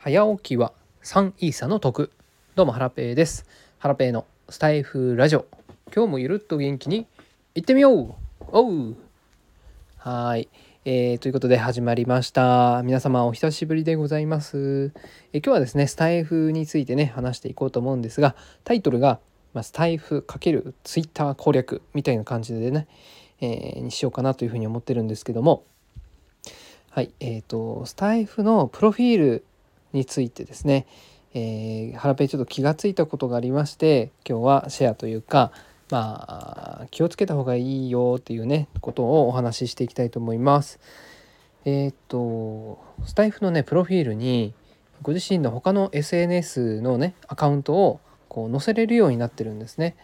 早起きは3イーサの得。どうもハラペーです。ハラペーのスタイフラジオ。今日もゆるっと元気に行ってみよう。おう。はい。えー、ということで始まりました。皆様お久しぶりでございます。え今日はですねスタイフについてね話していこうと思うんですがタイトルが、まあ、スタイフ×ツイッター攻略みたいな感じでね、えー、にしようかなというふうに思ってるんですけども。はい。えーと、スタイフのプロフィールについてですね、えー、ハラペちょっと気が付いたことがありまして今日はシェアというかまあ気をつけた方がいいよっていうねことをお話ししていきたいと思います。えっ、ー、とスタイフのねプロフィールにご自身の他の SNS のねアカウントをこう載せれるようになってるんですね。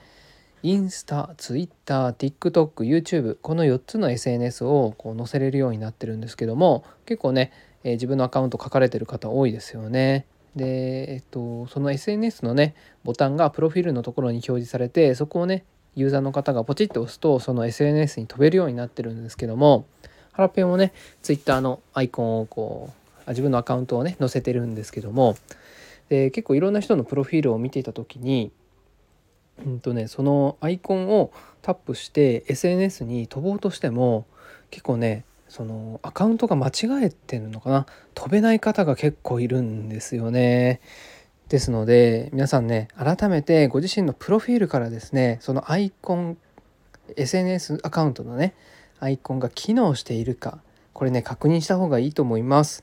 インスタ、ツイッター、TikTok、YouTube この4つの SNS をこう載せれるようになってるんですけども結構ねえ、自分のアカウント書かれてる方多いですよね。で、えっと、その SNS のねボタンがプロフィールのところに表示されてそこをねユーザーの方がポチッと押すとその SNS に飛べるようになってるんですけどもハラペンもね Twitter のアイコンをこう自分のアカウントをね載せてるんですけどもで結構いろんな人のプロフィールを見ていた時にうんとねそのアイコンをタップして SNS に飛ぼうとしても結構ねそのアカウントが間違えてるのかな？飛べない方が結構いるんですよね。ですので皆さんね改めてご自身のプロフィールからですねそのアイコン SNS アカウントのねアイコンが機能しているかこれね確認した方がいいと思います。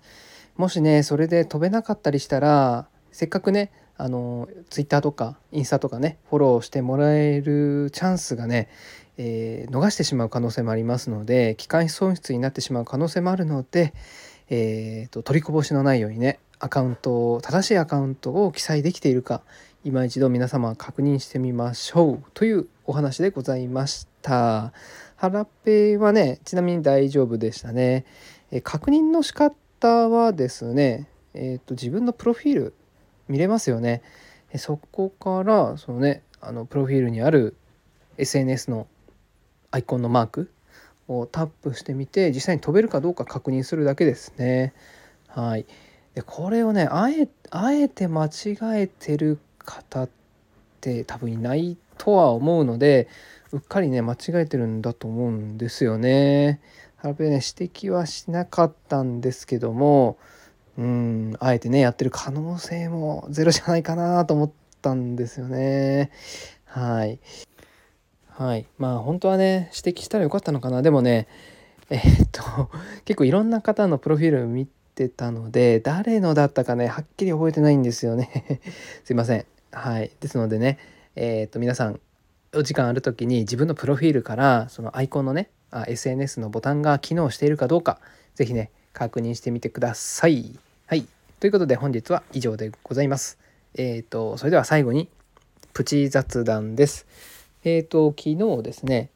もしねそれで飛べなかったりしたらせっかくねあの Twitter とかインスタとかねフォローしてもらえるチャンスがねえー、逃してしまう可能性もありますので機械損失になってしまう可能性もあるので、えーと、取りこぼしのないようにねアカウントを正しいアカウントを記載できているか今一度皆様確認してみましょうというお話でございました。ハラペはねちなみに大丈夫でしたね。えー、確認の仕方はですね、えーと、と自分のプロフィール見れますよね。そこからそのねあのプロフィールにある SNS のアイコンのマークをタップしてみて実際に飛べるかどうか確認するだけですね。はい、でこれをねあえあえて間違えてる方って多分いないとは思うのでうっかりね間違えてるんだと思うんですよね。ハラペね指摘はしなかったんですけどもうんあえてねやってる可能性もゼロじゃないかなと思ったんですよね。はい。はい。まあ本当はね、指摘したらよかったのかな。でもね、えー、っと、結構いろんな方のプロフィール見てたので、誰のだったかね、はっきり覚えてないんですよね。すいません。はい。ですのでね、えー、っと、皆さん、お時間ある時に自分のプロフィールからそのアイコンのねあ SNS のボタンが機能しているかどうか是非ね確認してみてください。はい。ということで本日は以上でございます。えっ、とそれでは最後にプチ雑談です。えっ、ー、と昨日ですね。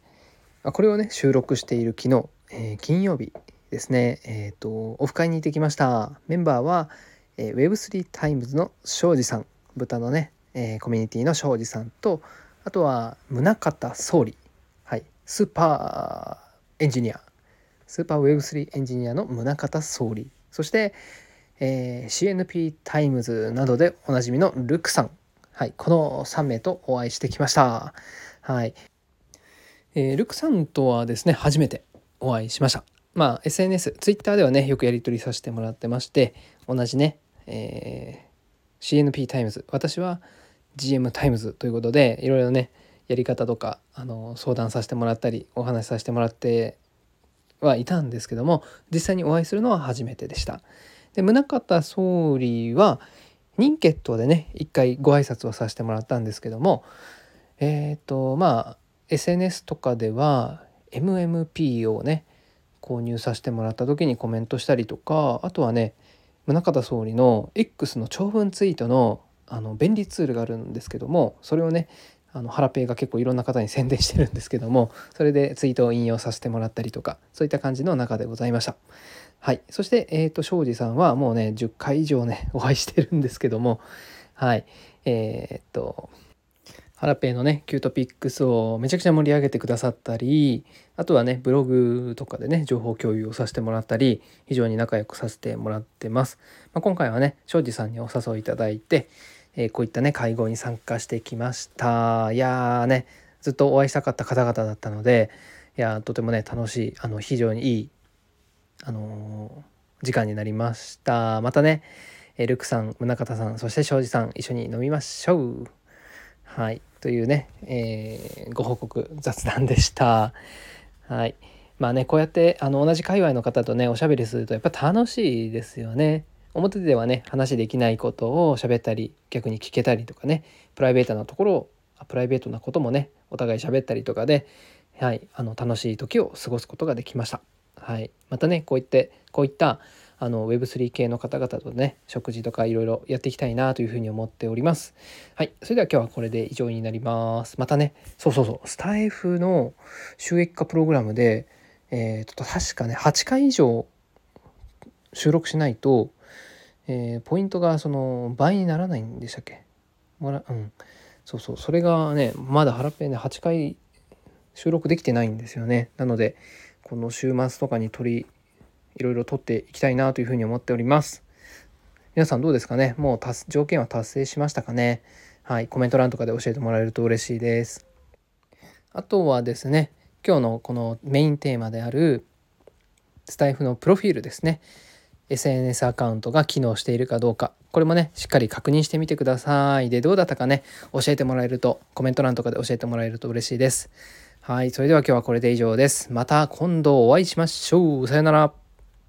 これをね収録している昨日、えー、金曜日ですね。えっ、ー、とオフ会に行ってきました。メンバーは、えー、Web3 タイムズの庄司さん。豚のね、えー、コミュニティの庄司さんとあとは宗像総理。はい。スーパーエンジニア。スーパー Web3 エンジニアの宗像総理。そして、えー、CNP タイムズなどでおなじみのルクさん。はい。この3名とお会いしてきました。はい。えー、ルクさんとはですね、初めてお会いしました。まあ、SNS、Twitter ではね、よくやり取りさせてもらってまして、同じね、えー、CNP タイムズ、私は GM タイムズということで、いろいろね、やり方とか、あの、相談させてもらったり、お話しさせてもらってはいたんですけども、実際にお会いするのは初めてでした。で、宗像総理は、ニンケットでね、一回ご挨拶をさせてもらったんですけども、えっ、ー、とまあ SNS とかでは MMP をね購入させてもらった時にコメントしたりとかあとはね宗像総理の X の長文ツイートのあの便利ツールがあるんですけどもそれをねあのハラペーが結構いろんな方に宣伝してるんですけどもそれでツイートを引用させてもらったりとかそういった感じの中でございました。はい、そして、えーと、庄司さんはもうね10回以上ねお会いしてるんですけどもはいえー、っとハラペーのねキュートピックスをめちゃくちゃ盛り上げてくださったりあとはねブログとかでね情報共有をさせてもらったり非常に仲良くさせてもらってます、まあ、今回はね庄司さんにお誘いいただいて、えー、こういったね会合に参加してきました。いやーねずっとお会いしたかった方々だったのでいやとてもね楽しいあの非常にいいあのー、時間になりました。またねルクさん宗像さんそして庄司さん一緒に飲みましょう。はい。というね、えー、ご報告雑談でした。はい。まあね、こうやってあの同じ界隈の方とね、おしゃべりするとやっぱ楽しいですよね。表ではね、話できないことを喋ったり、逆に聞けたりとかね、プライベートなところを、プライベートなこともね、お互い喋ったりとかで、はい、あの楽しい時を過ごすことができました。はい。またね、こういって、こういったあの Web3 系の方々とね食事とかいろいろやっていきたいなというふうに思っております。はい。それでは今日はこれで以上になります。またね。そうそうそう。スタイフの収益化プログラムでえー、と確かね8回以上収録しないと、えー、ポイントがその倍にならないんでしたっけ？もらうん。そうそう。それがねまだハラペンで8回収録できてないんですよね。なのでこの週末とかに取りいろいろ取っていきたいなというふうに思っております。皆さんどうですかね？もう条件は達成しましたかね？はい、コメント欄とかで教えてもらえると嬉しいです。あとはですね、今日のこのメインテーマであるスタイフのプロフィールですね。SNS アカウントが機能しているかどうか、これもね、しっかり確認してみてください。で、どうだったかね、教えてもらえると、コメント欄とかで教えてもらえると嬉しいです。はい、それでは今日はこれで以上です。また今度お会いしましょう。さよなら。